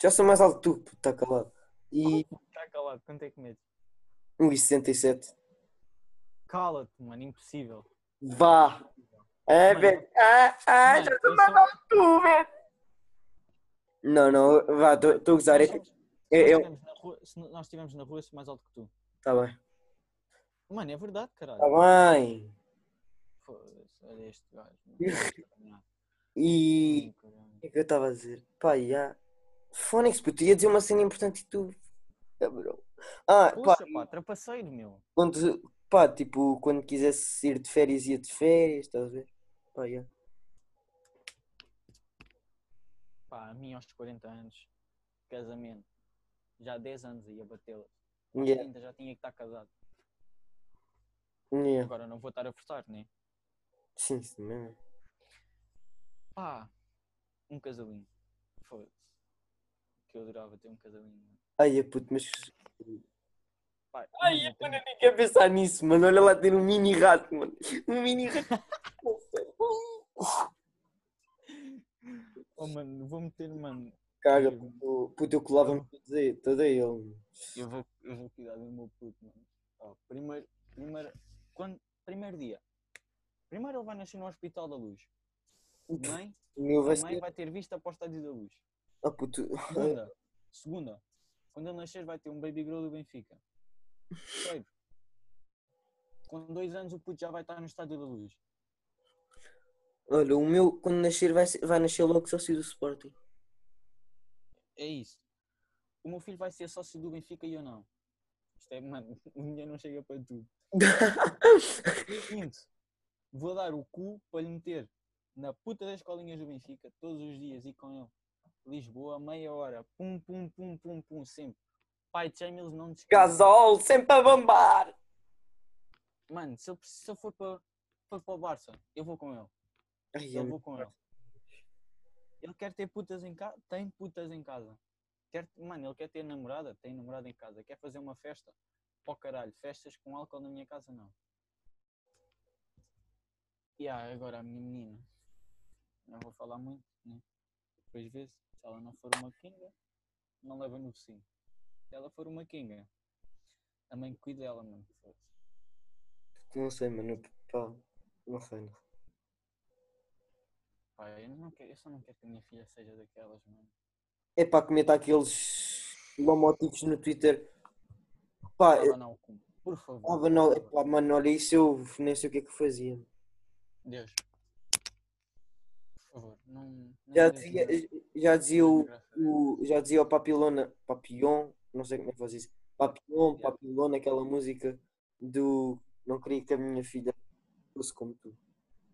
Já sou mais alto que tu, está calado. E Está calado, quanto é que metes? 1,67. Cala-te, mano, impossível. Vá! É, velho. Ah, ah, já estou mais sou- alto que tu, velho. Não, não, vá, estou a gozar. Se que. nós Eu, se nós estivermos na rua, sou mais alto que tu. Tá bem. Mano, é verdade, caralho. Tá bem. Foda-se, olha este gajo. mano. E. O que é que eu estava a dizer? Pá, já. Fónix, puto, ia dizer uma cena importante e tu. Ah, pá, Puxa, pá, trapaceiro, meu. quando. Pá, tipo, quando quisesse ir de férias, ia de férias, estás a ver? Pá, já. Pá, a mim aos 40 anos, casamento. Já há 10 anos ia batê-la. Yeah, 30 já tinha que estar casado. yeah. Agora não vou estar a forçar, né? Sim, sim, mesmo. Pá, um casalinho. Foda-se. Que eu adorava ter um casalinho. Ai, é puto, mas. Pá, Ai, eu tenho- nem quero pensar nisso, mano. Olha lá ter um mini rato, mano. Um mini rato. *laughs* Oh, mano, vou meter, mano. Caga, puto, puto, eu colava-me todo ele. Todo ele. Eu vou, eu vou cuidar do meu puto, mano. Ó, primeiro, primeiro, quando, primeiro dia. Primeiro ele vai nascer no Hospital da Luz. Mãe, O meu vai a mãe ser. vai ter vista para o Estádio da Luz. Ah, puto. Segunda, segunda, quando ele nascer vai ter um baby girl do Benfica. Com dois anos o puto já vai estar no Estádio da Luz. Olha, o meu, quando nascer, vai, ser- vai nascer logo sócio do Sporting. É isso. O meu filho vai ser sócio do Benfica e eu não. Isto é, mano, *laughs* o dinheiro não chega para tudo. *laughs* Quinto, vou dar o cu para lhe meter na puta das escolinhas do Benfica todos os dias e com ele. Lisboa, meia hora. Pum, pum, pum, pum, pum, sempre. Pai de Jamils não descansa. Gasol, sempre a bombar. Mano, se ele, se for para para o Barça, eu vou com ele. Ai, Eu vou com ele. Ele quer ter putas em casa? Tem putas em casa. Quer, mano, ele quer ter namorada? Tem namorada em casa. Quer fazer uma festa? Pó caralho, festas com álcool na minha casa não. E ah, agora a minha menina. Não vou falar muito, né? Depois vê-se. Se ela não for uma kinga, não leva no focinho. Se ela for uma kinga, a mãe cuida dela, mano. Não sei, mano. Pá, não sei. Não. Pá, eu, não quero, eu só não quero que a minha filha seja daquelas, mano. É pá, comenta aqueles lomotivos no Twitter. Pá, eu não, por favor. tava não. Epá, mano, olha, isso eu nem sei o que é que fazia. Deus. Por favor, não. não Já dizia, já dizia o, a Deus. o- já dizia o Papilona, Papillon, não sei como é que faz isso. Papillon, Yeah. Papilona, aquela música do Não queria que a minha filha fosse como tu.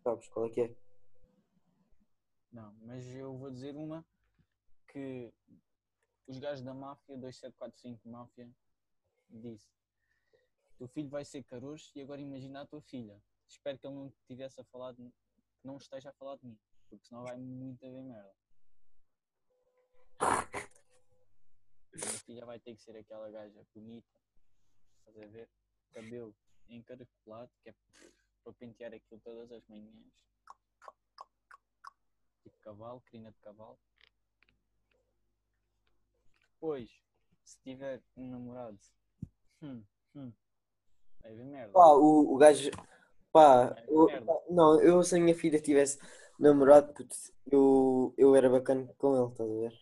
Sabes qual é que é? Não, mas eu vou dizer uma que os gajos da máfia, 2745 máfia, disse: Teu filho vai ser caroço e agora imagina a tua filha. Espero que ele não tivesse a falar de, que não esteja a falar de mim, porque senão vai muito a ver merda. Minha filha vai ter que ser aquela gaja bonita, estás a ver? Cabelo encaracolado, que é para pentear aquilo todas as manhãs. Tipo cavalo, crina de cavalo. Depois, se tiver um namorado, hum, hum, merda. Pá, o, o gajo. Pá, eu- não, eu se a minha filha tivesse namorado, puto, eu, eu era bacana com ele, estás a ver?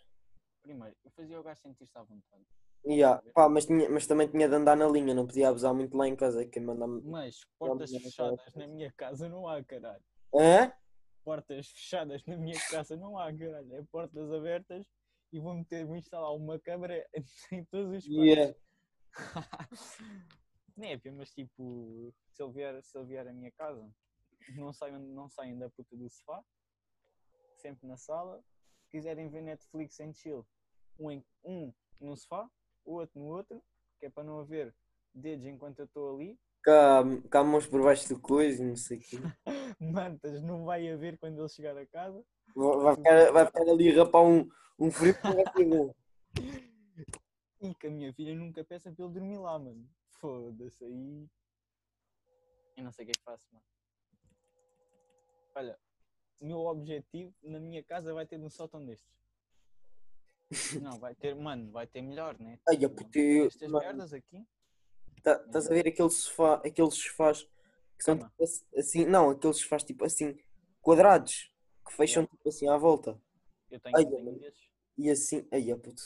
Primeiro, eu fazia o gajo sentir-se à vontade. Yeah, pá, mas, tinha, mas também tinha de andar na linha, não podia abusar muito lá em casa, que mandar-me. Mas portas fechadas na minha casa não há, caralho. Hã? Portas fechadas na minha casa não há, caralho. É portas abertas e vou-me ter de instalar uma câmera *laughs* em todos os quartos. Yeah. *laughs* Népia, mas tipo, se ele, vier, se ele vier à minha casa, não saiam, não saiam da puta do sofá, sempre na sala. Se quiserem ver Netflix em chill, um, um no sofá, o outro no outro, que é para não haver dedos enquanto eu estou ali. Cá, cá mãos por baixo do coisa e não sei o quê. *laughs* Mantas não vai haver quando ele chegar a casa. Vai ficar, vai ficar ali a rapar um, um frio que vai ser bom. *laughs* E que a minha filha nunca peça para ele dormir lá, mano. Foda-se aí. Eu não sei o que é que faço, mano. Olha, o meu objetivo na minha casa vai ter um sótão destes. Não, vai ter, mano, vai ter melhor, né? Ai, puto, eu- Estas mano. merdas aqui. Tá- Estás a ver aquele sofá, aqueles sofás que são tipo assim- não, aqueles sofás tipo assim, quadrados, que fecham tipo assim à volta. Eu tenho, Ai, eu tenho desses. E assim, ai, puto.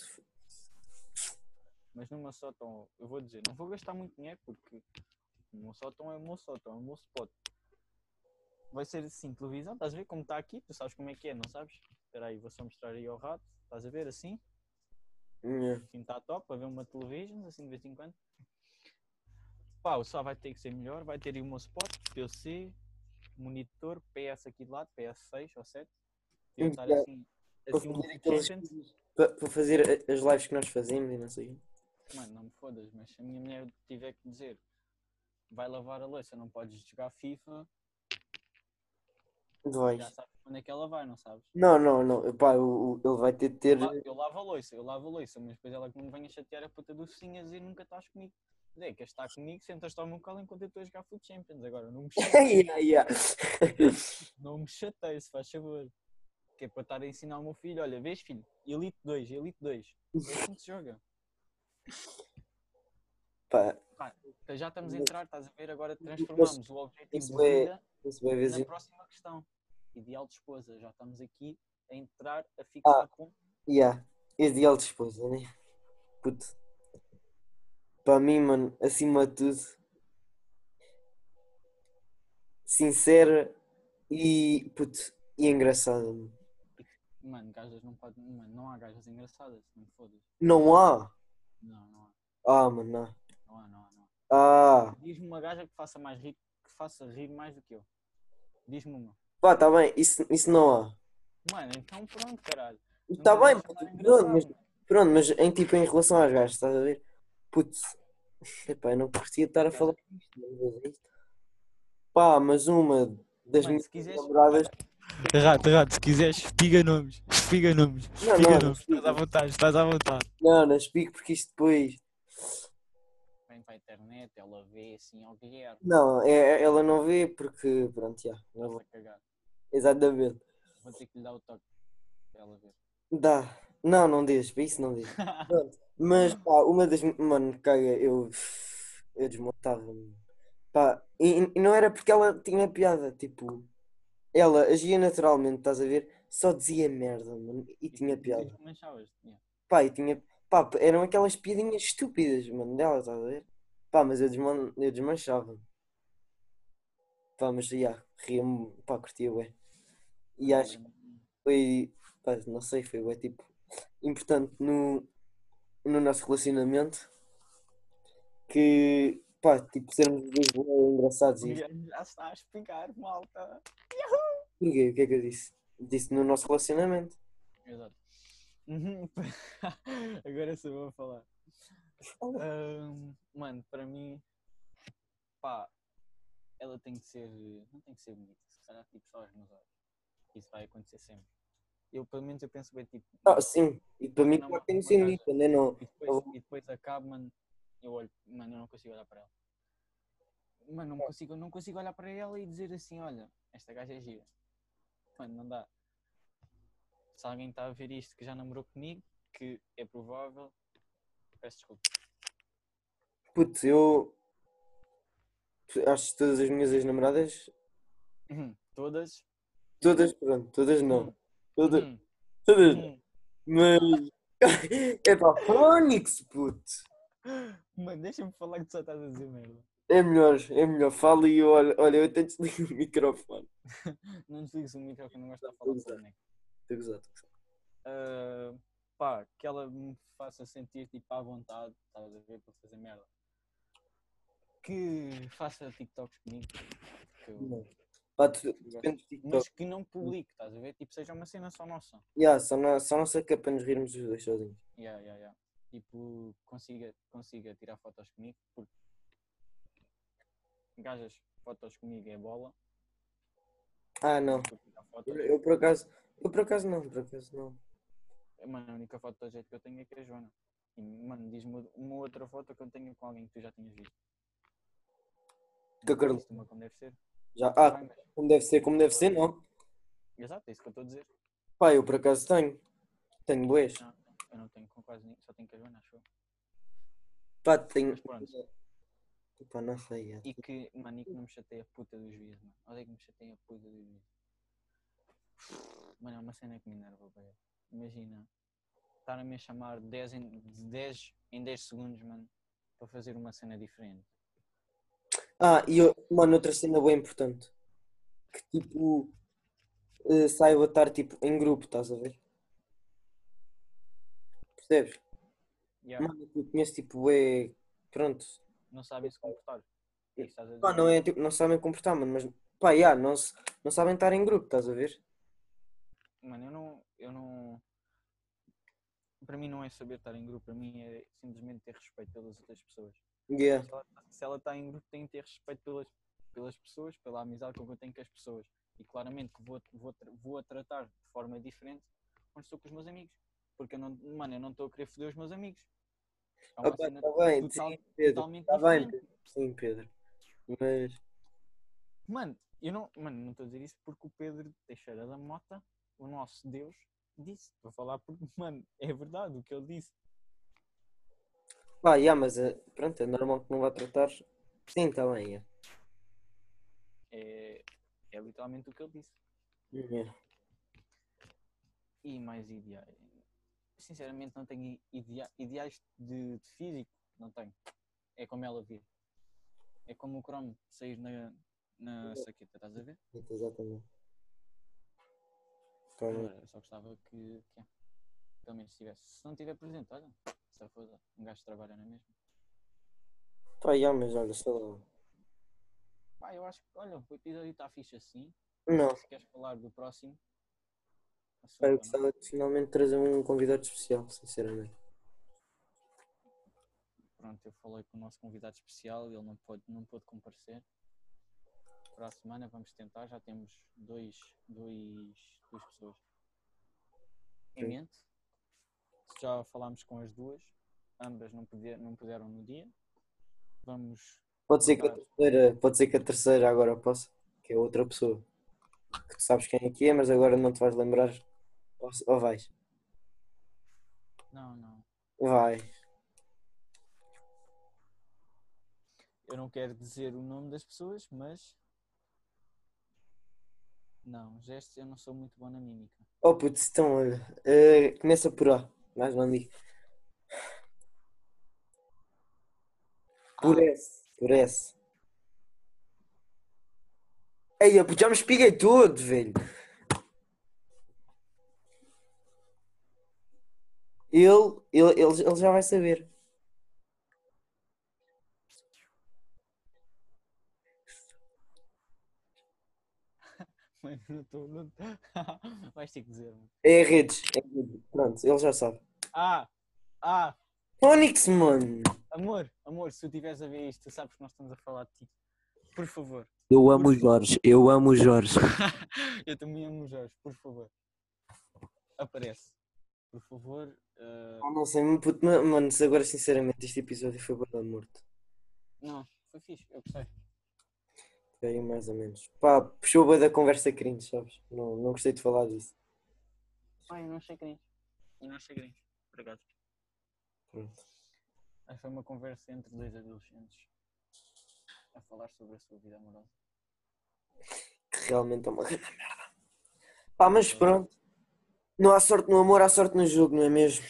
Mas numa sótão, eu vou dizer, não vou gastar muito dinheiro porque o meu sótão é o meu sótão, é o meu spot. Vai ser assim, televisão, estás a ver como está aqui? Tu sabes como é que é, não sabes? Espera aí, vou só mostrar aí ao rato. Estás a ver assim? Yeah. Assim está top para ver uma televisão, assim de vez em quando. Pá, o só vai ter que ser melhor, vai ter aí o meu spot, PC, monitor, PS aqui de lado, PS6 ou 7. Eu estar Yeah. assim, Para assim um fazer, aqueles- para, para fazer as lives que nós fazemos e não sei. Mano, não me fodas, mas se a minha mulher tiver que dizer vai lavar a louça, não podes jogar FIFA, Já sabes quando é que ela vai, não sabes? Não, não, não. Pá, o, o- ele vai ter de ter. Eu, eu lavo a louça, eu lavo a louça, mas depois ela que me venha chatear a puta do focinho a dizer nunca estás comigo. Queres estar comigo, sentas-te ao meu colo enquanto eu estou a jogar Foot Champions. Agora, não me *laughs* chateies, yeah, yeah. não me chateies, se faz favor. Que é para estar a ensinar ao meu filho, olha, vês filho, Elite 2, Elite 2. É assim que se joga. Pá, Então já estamos a entrar, estás a ver, agora transformamos o objetivo de é- vida ver na próxima questão. Ideal de esposa, já estamos aqui a entrar, a fixar Ah. ponto. Yeah. Ideal de esposa, né? Puto. Para mim, mano, acima de tudo, sincera e, puto, e engraçada. mano. Mano, gajas não podem. Mano, não há gajas engraçadas, não me fodas. Não há? Não, não há. Ah, mano, não. Não há, não há, não há. Ah, Diz-me uma gaja que faça mais rir, que faça rir mais do que eu. Diz-me uma. pá, tá bem, isso, isso não há. Mano, então pronto, caralho. Não Tá bem, pronto, mas, pronto, mas em tipo em relação às gajas, estás a ver? Puto, *laughs* epá, eu não curtia estar a falar isto, mas é isto. Pá, mas uma das Mano, minhas se quiseres- namoradas. Rato, rato, se quiseres, espiga nomes. Espiga nomes. Não, Espiga não, nomes. não Estás à vontade, estás à vontade. Não, não explico porque isto depois. Para a internet, ela vê assim ao Guilherme. Não, é, é- ela não vê porque. Pronto, já. não vou-. Exatamente. Vou ter que lhe dar o toque para ela ver. Dá. Não, não deixes, para isso não. *laughs* Pronto. Mas pá, uma das. Mano, caga, eu. Eu desmontava-me. Pá, e, e não era porque ela tinha piada, tipo. Ela agia naturalmente, estás a ver? Só dizia merda, mano, e tinha piada. Pá, e tinha. Pá, eram aquelas piadinhas estúpidas, mano, dela, estás a ver? Pá, mas eu, desman... eu desmanchava. Pá, mas já, ria-me, pá, curtia, ué. E acho que foi, pá, não sei, foi, ué, tipo, importante no, no nosso relacionamento que, pá, tipo, sermos os dois engraçados e já está a explicar, malta. Porquê? O que é que eu disse? Disse no nosso relacionamento. Exato. Uhum. *laughs* Agora sou eu a falar. Ahm, mano, para mim, pá, ela tem que ser. Não tem que ser bonita, se calhar tipo só os meus olhos. Isso vai acontecer sempre. Eu, pelo menos, eu penso bem tipo. Ah, sim, e para mim, Não, claro, tem que ser bonita, né? Não, E depois, e depois acabo, mano, eu olho, mano, eu não consigo olhar para ela. Mano, não consigo, não consigo olhar para ela e dizer assim, olha, esta gaja é gira. Mano, não dá. Se alguém está a ver isto que já namorou comigo, que é provável, peço desculpa. Putz, eu acho que todas as minhas ex-namoradas, Uhum. Todas. todas, pronto, todas não, Uhum. todas, Uhum. todas, Uhum. mas *laughs* é pá, Fónix, puto, Mano, deixa-me falar que tu só estás a dizer merda. é melhor, é melhor, fala e olha, olha, eu até desligo o microfone. *laughs* Não desligues o micro que eu não gosto de falar com boneco. Estou gozado. Ah, pá, que ela me faça sentir tipo à vontade, estás a ver, para fazer merda. Que faça TikToks comigo. que eu. Pá, tu, depende do. Mas que não publique, estás a ver? Tipo, seja uma cena só nossa. Yeah, só, não, só não sei que é para nos rirmos os dois sozinhos. Yeah, yeah, yeah. Tipo, consiga, consiga tirar fotos comigo, porque gajas, fotos comigo é bola. Ah, não. fotos. Eu, eu por acaso, eu por acaso não, por acaso não. Mano, a única foto do jeito que eu tenho é que é a Joana. E, mano, diz-me uma outra foto que eu tenho com alguém que tu já tinhas visto. Viste uma como deve ser. Já, ah, Vai, mas- como deve ser, como deve ser, não. Exato, é isso que eu estou a dizer. Pá, eu por acaso tenho. Tenho boas. Não, eu não tenho com quase ninguém, só tenho com a Joana, acho eu. Pá, tenho. Mas pronto. Pá, não sei. é. E que, mano, e que não me chateia a puta dos juízes, mano. Odeio que me chateia a puta dos juízes. Mano, é uma cena que me enerva, velho. Imagina, a chamar 10 em, de 10 em 10 segundos, mano, para fazer uma cena diferente. Ah, e mano, outra cena bem importante. Que tipo. eh, saiba estar tipo em grupo, estás a ver? Percebes? Yeah, Mano, eu conheço tipo, é. Pronto. não sabem se comportar. É? Pá, não é tipo, não sabem comportar, mano, mas. Pá, yeah, não, se- não sabem estar em grupo, estás a ver? Mano, eu não, eu não. Para mim não é saber estar em grupo, para mim é simplesmente ter respeito pelas outras pessoas. Yeah. Se ela, se ela está em grupo, tem que ter respeito pelas, pelas pessoas, pela amizade que eu tenho com as pessoas. E claramente que vou, vou, vou a tratar de forma diferente quando estou com os meus amigos. Porque eu não, mano, eu não estou a querer foder os meus amigos. É uma Opa, tá bem, total- sim, Pedro. totalmente Tá bem. Pedro. Sim, Pedro. Mas. Mano, eu não mano, não estou a dizer isso porque o Pedro Teixeira da Mota, o nosso Deus, disse. Estou a falar porque, *laughs* mano, é verdade o que ele disse. Pá, yeah, mas eh, pronto, é normal que não vá tratar. Sim, tá bem, yeah. É, é literalmente o que ele disse. Yeah. E mais ideais. Sinceramente, não tenho idea- ideais de, de físico. Não tenho. É como ela vir. É como o cromo sair na, na saqueta, estás a ver? Exatamente. Pá, Agora, eu só gostava que, que é. pelo menos estivesse. Se não estiver presente, olha, se foda, um gajo trabalha na mesma. Pá, yeah, mas olha, sei lá. Pá, eu acho que, olha, o episódio está fixe assim. Não, Se queres falar do próximo, pá, eu gostava de finalmente trazer um convidado especial, sinceramente. pronto, eu falei com o nosso convidado especial, ele não pôde, não pôde comparecer. para a semana, vamos tentar. Já temos dois, dois, duas pessoas em mente. Já falámos com as duas, ambas não, puder, não puderam no dia. Vamos. Pode ser, que a terceira, pode ser que a terceira agora possa, que é outra pessoa. Que tu sabes quem é que é, mas agora não te vais lembrar. Ou, ou vais? Não, não. Vai. Eu não quero dizer o nome das pessoas, mas. Não, gestos eu não sou muito bom na mímica. Oh putz, então olha. eh, começa por A. Mais um amigo. Por. S. Por S. Ei, eu já me espiguei todo, velho. Ele, ele, ele, ele já vai saber. *laughs* Vais ter que dizer. mano. É a redes. É a redes. Pronto, ele já sabe. Ah! Ah! Onix, mano. Amor, amor, se tu estiveres a ver isto, tu sabes que nós estamos a falar de ti. Por favor. Eu amo o Jorge, eu amo o Jorge. *laughs* Eu também amo o Jorge, por favor. Aparece. Por favor. eh, Ah, não sei, puto, ma- mano, se agora sinceramente este episódio foi bem morto. Não, foi fixe, eu gostei. Aí mais ou menos. Pá, puxou da conversa cringe, sabes? Não, não gostei de falar disso. Ai, eu não achei cringe. Eu não achei cringe. Obrigado. Pronto. Aí foi uma conversa entre dois adolescentes a falar sobre a sua vida amorosa. Que realmente é uma grande merda. Pá, mas pronto. Não há sorte no amor, há sorte no jogo, não é mesmo?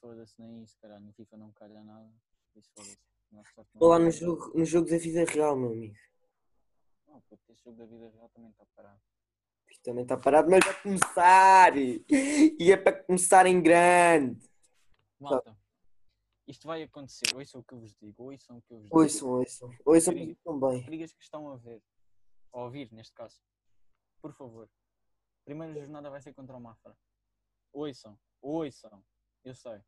Foda-se nem isso, caralho. No FIFA não calha nada. Isso foda-se. Não há sorte Vou lá amor. no jogo, no jogo da vida real, meu amigo. Não, puto, esse jogo da vida real também está parado. Isto também está parado, mas vai começar! E é para começar em grande! Malta, isto vai acontecer. Ouçam o que eu vos digo. Ouçam o que eu vos digo. Ouçam, ouçam. Ouçam também. raparigas que estão a ver, a ouvir neste caso, por favor, primeira jornada vai ser contra o Mafra. Ouçam, ouçam, eu sei.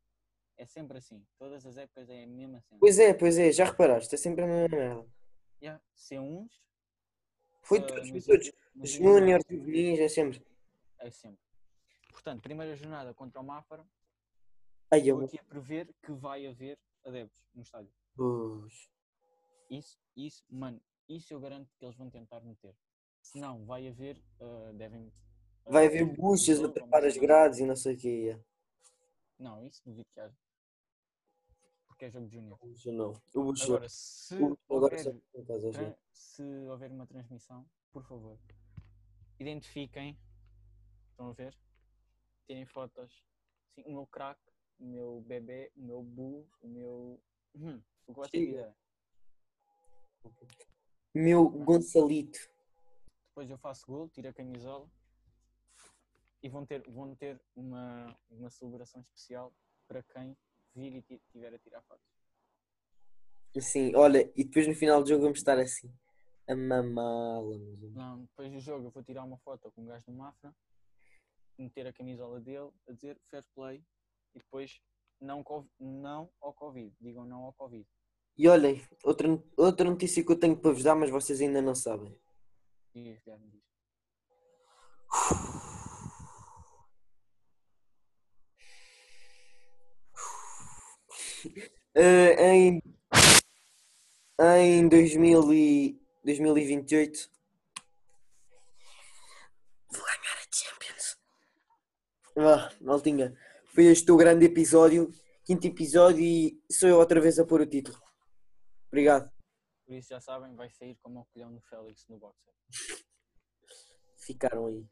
É sempre assim, todas as épocas é a mesma cena. Pois é, pois é, já reparaste, é sempre a mesma merda. Yeah, C1s, Foi ah, todos, foi nos- todos. Os juvenis, é sempre. é sempre. Portanto, primeira jornada contra o Mafra, Ai, estou eu. aqui a prever que vai haver adeptos no estádio. Pois. Isso, isso, mano, isso eu garanto que eles vão tentar meter. Se não, vai haver, ah, devem... ah, Vai haver buchas a tapar as grades e não sei o que é. Não, isso duvido que haja. Porque é jogo de. Bucha não. O. Agora, se o agora houver, se houver uma transmissão, por favor, identifiquem. Estão a ver? Tirem fotos. Sim, o meu crack, o meu bebê, o meu bu, o meu. Hum, o que vocês Siga. quiserem. Meu Gonçalito. Depois eu faço gol, tiro a camisola e vão ter, vão ter uma, uma celebração especial para quem vir e ti- tiver a tirar fotos. Assim, olha, e depois no final do jogo vamos estar assim. A mamá-la. Não, depois do jogo eu vou tirar uma foto com um gajo do Mafra, meter a camisola dele, a dizer fair play e depois não, não ao Covid. Digam não ao Covid. E olhem, outra, outra notícia que eu tenho para vos dar, mas vocês ainda não sabem. Diz. Eh, em em 2000 e 2028 vou ganhar a Champions. Vá, maltinha. Foi este o grande episódio, quinto episódio e sou eu outra vez a pôr o título. Obrigado. Por isso já sabem, vai sair como o colhão do Félix no boxer. Ficaram aí.